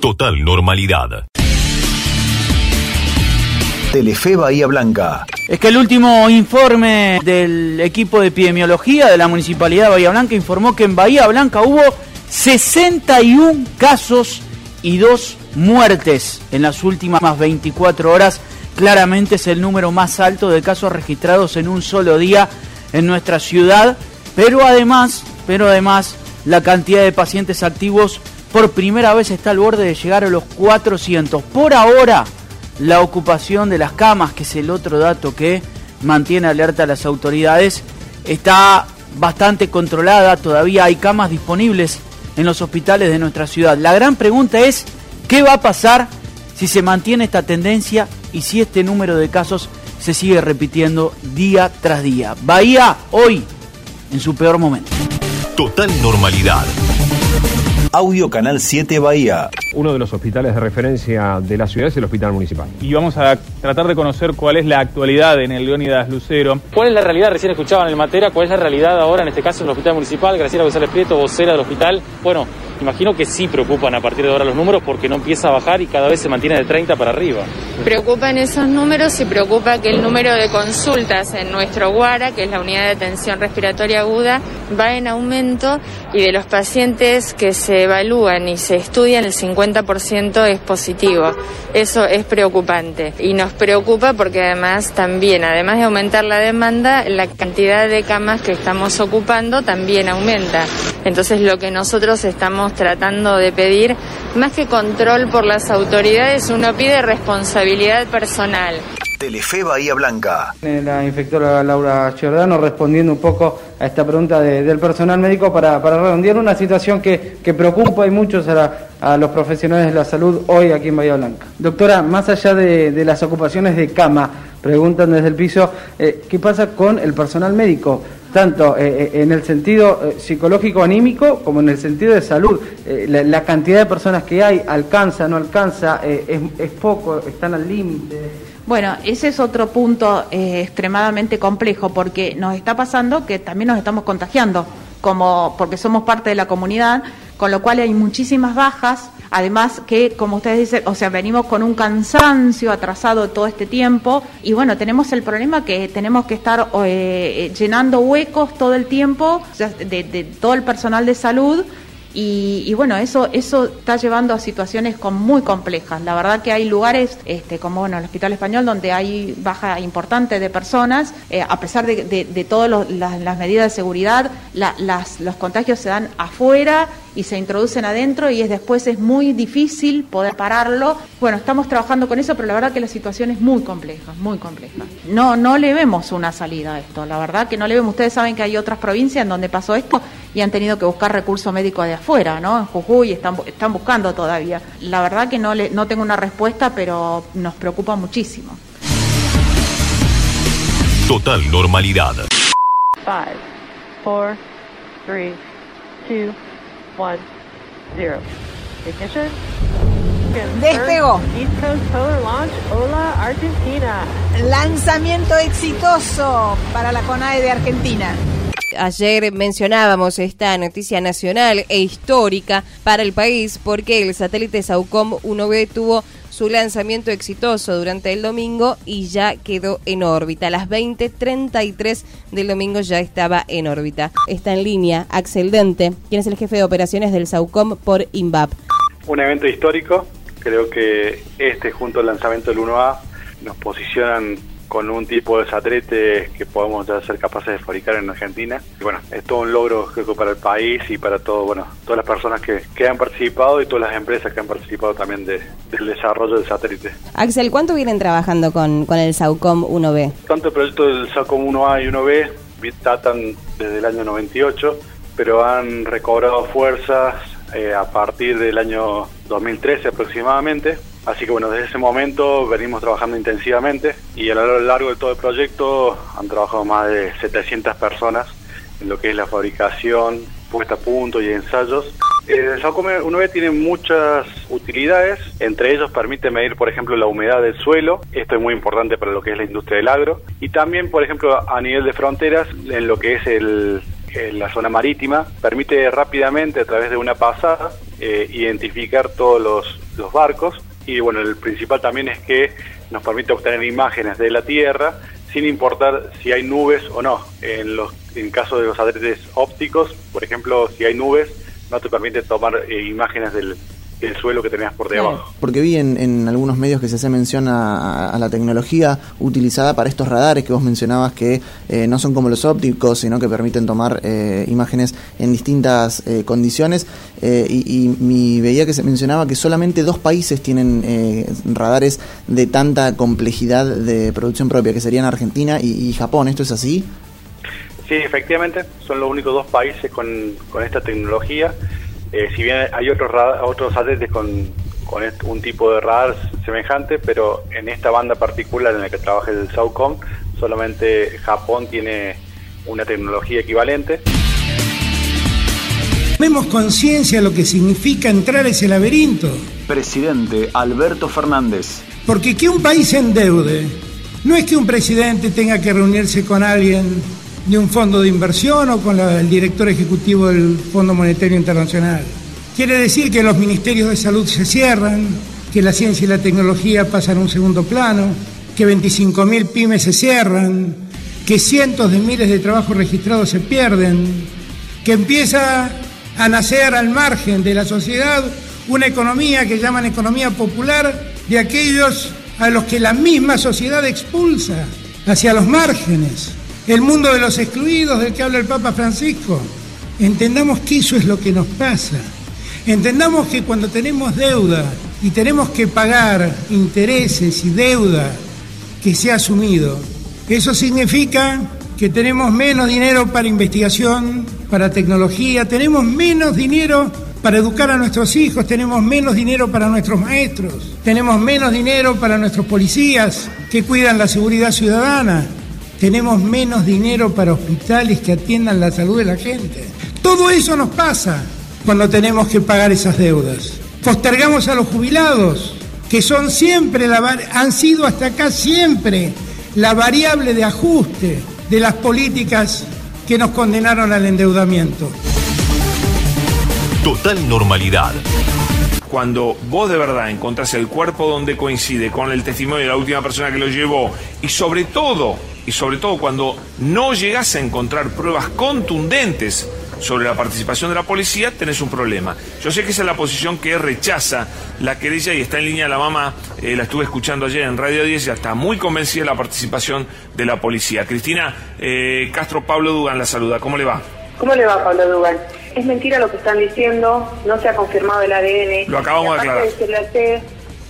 Total normalidad. Telefe Bahía Blanca. Es que el último informe del equipo de epidemiología de la Municipalidad de Bahía Blanca informó que en Bahía Blanca hubo 61 casos y dos muertes en las últimas 24 horas. Claramente es el número más alto de casos registrados en un solo día en nuestra ciudad, pero además, pero además la cantidad de pacientes activos por primera vez está al borde de llegar a los 400. Por ahora, la ocupación de las camas, que es el otro dato que mantiene alerta a las autoridades, está bastante controlada, todavía hay camas disponibles en los hospitales de nuestra ciudad. La gran pregunta es, ¿qué va a pasar si se mantiene esta tendencia y si este número de casos se sigue repitiendo día tras día? Bahía hoy en su peor momento. Total normalidad. Audio Canal 7 Bahía. Uno de los hospitales de referencia de la ciudad es el Hospital Municipal. Y vamos a tratar de conocer cuál es la actualidad en el Leónidas Lucero. ¿Cuál es la realidad? Recién escuchaban en el Matera, ¿cuál es la realidad ahora en este caso en el Hospital Municipal? Graciela González Prieto, vocera del hospital. Bueno, imagino que sí preocupan a partir de ahora los números porque no empieza a bajar y cada vez se mantiene de 30 para arriba. Preocupan esos números y preocupa que el número de consultas en nuestro Guara, que es la unidad de atención respiratoria aguda, va en aumento y de los pacientes que se evalúan y se estudian, el 50% es positivo. Eso es preocupante y nos preocupa porque además también, además de aumentar la demanda, la cantidad de camas que estamos ocupando también aumenta. Entonces lo que nosotros estamos tratando de pedir, más que control por las autoridades, uno pide responsabilidad personal. Telefe Bahía Blanca. La infectora Laura Giordano respondiendo un poco a esta pregunta de- del personal médico para, para redondear una situación que, que preocupa y muchos a, la- a los profesionales de la salud hoy aquí en Bahía Blanca. Doctora, más allá de, de las ocupaciones de cama, preguntan desde el piso, eh, ¿qué pasa con el personal médico? Tanto eh, eh, en el sentido eh, psicológico anímico como en el sentido de salud. Eh, la, la cantidad de personas que hay, alcanza, no alcanza, es, es poco, están al límite. Bueno, ese es otro punto extremadamente complejo porque nos está pasando que también nos estamos contagiando, como porque somos parte de la comunidad, con lo cual hay muchísimas bajas. Además que, como ustedes dicen, o sea, venimos con un cansancio atrasado todo este tiempo y bueno, tenemos el problema que tenemos que estar eh, llenando huecos todo el tiempo de, todo el personal de salud y, y bueno, eso eso está llevando a situaciones con- muy complejas. La verdad que hay lugares, este, como bueno, el Hospital Español, donde hay baja importante de personas, eh, a pesar de, de, de todas las, medidas de seguridad, los contagios se dan afuera y se introducen adentro y es después es muy difícil poder pararlo. Bueno, estamos trabajando con eso, pero la verdad que la situación es muy compleja, muy compleja. No, no le vemos una salida a esto, la verdad que no le vemos. Ustedes saben que hay otras provincias en donde pasó esto y han tenido que buscar recurso médico de afuera, ¿no? En Jujuy están, están buscando todavía. La verdad que no, le, no tengo una respuesta, pero nos preocupa muchísimo. Total normalidad. Five, four, three, two, one, zero. Ignition. Despegó. East Coast Solar Launch, Hola, Argentina. Lanzamiento exitoso para la CONAE de Argentina. Ayer mencionábamos esta noticia nacional e histórica para el país porque el satélite Saucom 1B tuvo su lanzamiento exitoso durante el domingo y ya quedó en órbita. A las 20:33 del domingo ya estaba en órbita. Está en línea Axel Dente, quien es el jefe de operaciones del Saucom por INVAP. Un evento histórico, creo que este junto al lanzamiento del 1A nos posicionan con un tipo de satélite que podemos ya ser capaces de fabricar en Argentina. Y bueno, es todo un logro creo que para el país y para todo, bueno, todas las personas que, que han participado y todas las empresas que han participado también de- del desarrollo del satélite. Axel, ¿cuánto vienen trabajando con, con el Saucom 1B? Tanto el proyecto del SACOM 1A y 1B vi- datan desde el año 98, pero han recobrado fuerzas eh, a partir del año 2013 aproximadamente. Así que bueno, desde ese momento venimos trabajando intensivamente y a lo largo de todo el proyecto han trabajado más de 700 personas en lo que es la fabricación, puesta a punto y ensayos. El SACOM 1B tiene muchas utilidades, entre ellos permite medir, por ejemplo, la humedad del suelo, esto es muy importante para lo que es la industria del agro, y también, por ejemplo, a nivel de fronteras, en lo que es el, la zona marítima, permite rápidamente a través de una pasada eh, identificar todos los barcos y bueno, el principal también es que nos permite obtener imágenes de la Tierra sin importar si hay nubes o no. En los en caso de los satélites ópticos, por ejemplo, si hay nubes, no te permite tomar eh, imágenes del, del suelo que tenías por debajo. Porque vi en, en algunos medios que se hace mención a, a la tecnología utilizada para estos radares que vos mencionabas que eh, no son como los ópticos, sino que permiten tomar eh, imágenes en distintas eh, condiciones. Eh, y, y mi, veía que se mencionaba que solamente dos países tienen eh, radares de tanta complejidad de producción propia, que serían Argentina y, y Japón. ¿Esto es así? Sí, efectivamente, son los únicos dos países con, con esta tecnología. Eh, si bien hay otros otros satélites con, un tipo de radar semejante, pero en esta banda particular en la que trabaja el SAUCOM, solamente Japón tiene una tecnología equivalente. Tomemos conciencia de lo que significa entrar a ese laberinto. Presidente Alberto Fernández. Porque que un país se endeude no es que un presidente tenga que reunirse con alguien de un fondo de inversión o con la- el director ejecutivo del Fondo Monetario Internacional. Quiere decir que los ministerios de salud se cierran, que la ciencia y la tecnología pasan a un segundo plano, que 25.000 pymes se cierran, que cientos de miles de trabajos registrados se pierden, que empieza a nacer al margen de la sociedad una economía que llaman economía popular de aquellos a los que la misma sociedad expulsa hacia los márgenes. El mundo de los excluidos del que habla el Papa Francisco. Entendamos que eso es lo que nos pasa. Entendamos que cuando tenemos deuda y tenemos que pagar intereses y deuda que se ha asumido, eso significa que tenemos menos dinero para investigación, para tecnología, tenemos menos dinero para educar a nuestros hijos, tenemos menos dinero para nuestros maestros, tenemos menos dinero para nuestros policías que cuidan la seguridad ciudadana, tenemos menos dinero para hospitales que atiendan la salud de la gente. Todo eso nos pasa cuando tenemos que pagar esas deudas. Postergamos a los jubilados, que son siempre la, han sido hasta acá siempre la variable de ajuste de las políticas que nos condenaron al endeudamiento. Total normalidad. Cuando vos de verdad encontrás el cuerpo donde coincide con el testimonio de la última persona que lo llevó y sobre todo, y sobre todo cuando no llegás a encontrar pruebas contundentes sobre la participación de la policía, tenés un problema. Yo sé que esa es la posición que rechaza la querella y está en línea la mamá, eh, la estuve escuchando ayer en Radio 10, ya está muy convencida de la participación de la policía. Cristina eh, Castro Pablo Dugan la saluda, ¿cómo le va? ¿Cómo le va, Pablo Dugan? Es mentira lo que están diciendo, no se ha confirmado el ADN. Lo acabamos Y de aclarar. decirle a usted,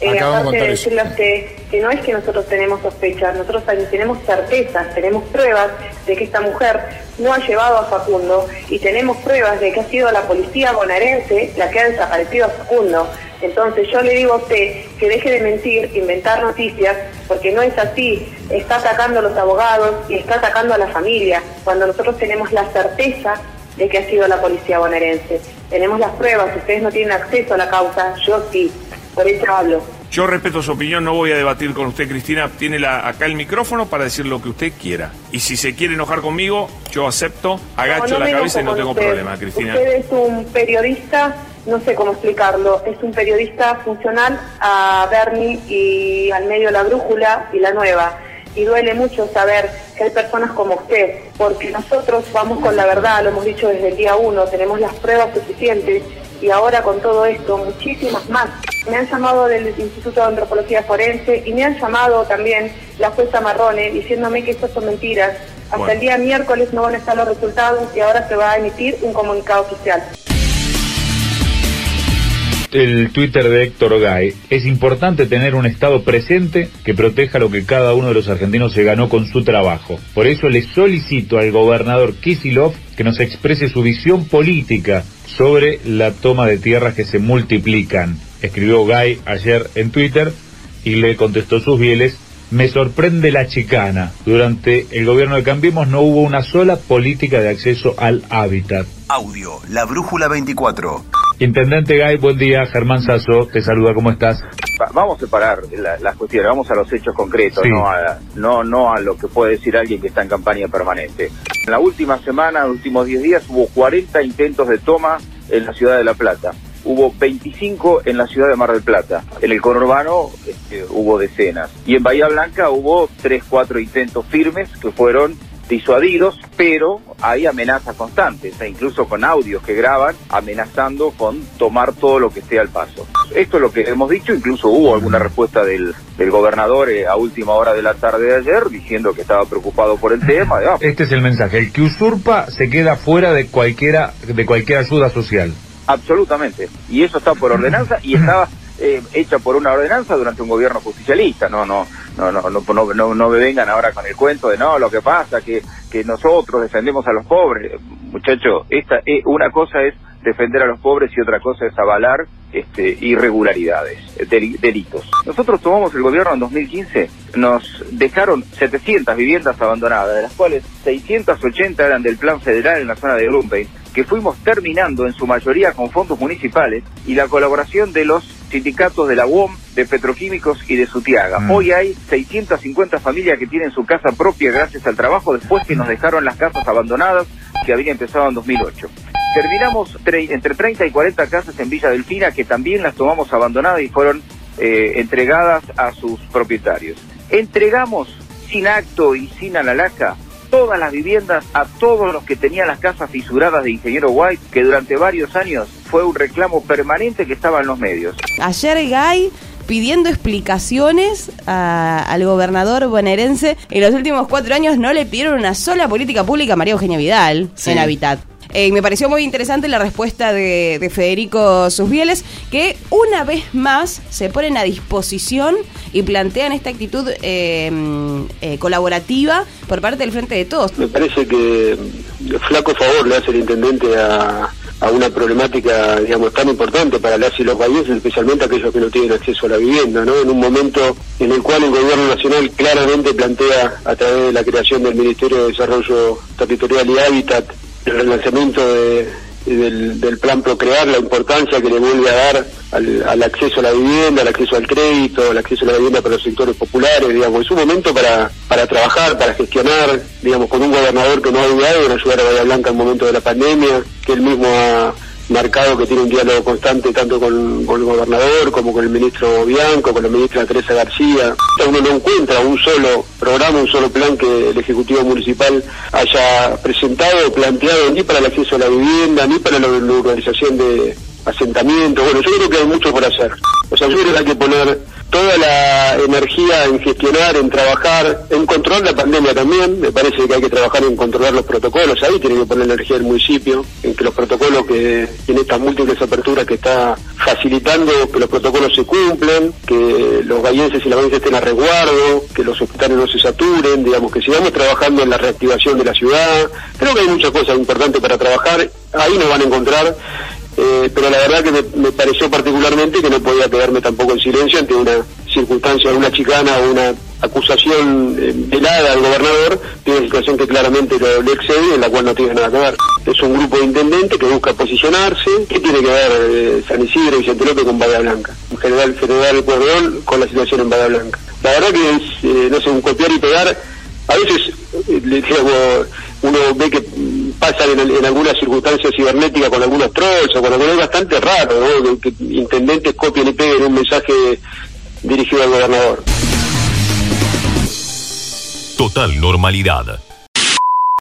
eh, Acabamos de aparte contar de eso. decirle a usted que no es que nosotros tenemos sospechas, nosotros tenemos certezas, tenemos pruebas de que esta mujer no ha llevado a Facundo y tenemos pruebas de que ha sido la policía bonaerense la que ha desaparecido a Facundo. Entonces yo le digo a usted que deje de mentir, inventar noticias, porque no es así. Está atacando a los abogados y está atacando a la familia, cuando nosotros tenemos la certeza de que ha sido la policía bonaerense. Tenemos las pruebas, ustedes no tienen acceso a la causa, yo sí, por eso hablo. Yo respeto su opinión, no voy a debatir con usted, Cristina. Tiene la- acá el micrófono para decir lo que usted quiera. Y si se quiere enojar conmigo, yo acepto, agacho No, no la cabeza y no tengo usted. problema, Cristina. Usted es un periodista, no sé cómo explicarlo, es un periodista funcional a Bernie y al medio La Brújula y La Nueva. Y duele mucho saber que hay personas como usted, porque nosotros vamos con la verdad, lo hemos dicho desde el día uno, tenemos las pruebas suficientes y ahora con todo esto, muchísimas más. Me han llamado del Instituto de Antropología Forense y me han llamado también la jueza Marrone diciéndome que esto son mentiras. Hasta Bueno. el día miércoles no van a estar los resultados y ahora se va a emitir un comunicado oficial. El Twitter de Héctor Gay, es importante tener un Estado presente que proteja lo que cada uno de los argentinos se ganó con su trabajo. Por eso le solicito al gobernador Kisilov que nos exprese su visión política sobre la toma de tierras que se multiplican. Escribió Gay ayer en Twitter y le contestó sus fieles. Me sorprende la chicana. Durante el gobierno de Cambiemos no hubo una sola política de acceso al hábitat. Audio, La Brújula 24. Intendente Gay, buen día. Germán Sasso te saluda, ¿cómo estás? Va- Vamos a separar la- las cuestiones, vamos a los hechos concretos, Sí. no, a, no, no a lo que puede decir alguien que está en campaña permanente. En la última semana, en los últimos 10 días, hubo 40 intentos de toma en la ciudad de La Plata. Hubo 25 en la ciudad de Mar del Plata. En el conurbano este, hubo decenas. Y en Bahía Blanca hubo 3, 4 intentos firmes que fueron disuadidos, pero hay amenazas constantes, e incluso con audios que graban amenazando con tomar todo lo que esté al paso. Esto es lo que hemos dicho, incluso hubo alguna respuesta del, del gobernador eh, a última hora de la tarde de ayer diciendo que estaba preocupado por el tema. Ah, Este es el mensaje. El que usurpa se queda fuera de cualquiera de cualquier ayuda social. Absolutamente. Y eso está por ordenanza y estaba eh, hecha por una ordenanza durante un gobierno justicialista. No, no, no, no, no, no, no, me vengan ahora con el cuento de no, lo que pasa que que nosotros defendemos a los pobres. Muchacho, esta eh, una cosa es defender a los pobres y otra cosa es avalar este, irregularidades, deli- delitos. Nosotros tomamos el gobierno en 2015, nos dejaron 700 viviendas abandonadas, de las cuales 680 eran del plan federal en la zona de Grumpein, que fuimos terminando en su mayoría con fondos municipales y la colaboración de los sindicatos de la UOM, de Petroquímicos y de Sutiaga. Hoy hay 650 familias que tienen su casa propia gracias al trabajo después que nos dejaron las casas abandonadas que había empezado en 2008. Terminamos tre- entre 30 y 40 casas en Villa Delfina que también las tomamos abandonadas y fueron eh, entregadas a sus propietarios. Entregamos sin acto y sin alalaca todas las viviendas a todos los que tenían las casas fisuradas de Ingeniero White, que durante varios años fue un reclamo permanente que estaba en los medios. Ayer Gay pidiendo explicaciones a- al gobernador bonaerense. En los últimos cuatro años no le pidieron una sola política pública a María Eugenia Vidal Sí. en Habitat. Eh, me pareció muy interesante la respuesta de, de Federico Susbieles, que una vez más se ponen a disposición y plantean esta actitud eh, eh, colaborativa por parte del Frente de Todos. Me parece que flaco favor le hace el intendente a, a una problemática, digamos, tan importante para las y los países, especialmente aquellos que no tienen acceso a la vivienda, ¿no? En un momento en el cual el gobierno nacional claramente plantea, a través de la creación del Ministerio de Desarrollo Territorial y Hábitat, el relanzamiento de- del, del plan Procrear, la importancia que le vuelve a dar al, acceso a la vivienda, al acceso al crédito, al acceso a la vivienda para los sectores populares, digamos, es un momento para, para trabajar, para gestionar, digamos, con un gobernador que no ha dudado en ayudar a Bahía Blanca en el momento de la pandemia, que él mismo ha marcado que tiene un diálogo constante tanto con, el gobernador como con el ministro Bianco, con la ministra Teresa García. Uno no encuentra un solo programa, un solo plan que el Ejecutivo Municipal haya presentado planteado ni para el acceso a la vivienda, ni para la, la urbanización de asentamientos. Bueno, yo creo que hay mucho por hacer. O sea, yo creo que hay que poner toda la energía en gestionar, en trabajar, en controlar la pandemia también. Me parece que hay que trabajar en controlar los protocolos. Ahí tiene que poner energía del municipio, en que los protocolos que en estas múltiples aperturas que está facilitando, que los protocolos se cumplen, que los gallenses y las gallenses estén a resguardo, que los hospitales no se saturen, digamos, que sigamos trabajando en la reactivación de la ciudad. Creo que hay muchas cosas importantes para trabajar. Ahí nos van a encontrar eh, pero la verdad que me, me pareció particularmente que no podía quedarme tampoco en silencio ante una circunstancia, una chicana o una acusación eh, velada al gobernador de una situación que claramente lo, le excede, en la cual no tiene nada que ver. Es un grupo de intendentes que busca posicionarse. ¿Qué tiene que ver eh, San Isidro y Vicente López con Bahía Blanca? En general, Federal Pueyrredón con la situación en Bahía Blanca. La verdad que es, eh, no sé, un copiar y pegar. A veces, eh, le digamos, uno ve que pasan en, algunas circunstancias cibernéticas con algunos trolls o con algo es bastante raro, ¿no? Que intendentes copien y peguen un mensaje dirigido al gobernador. Total normalidad.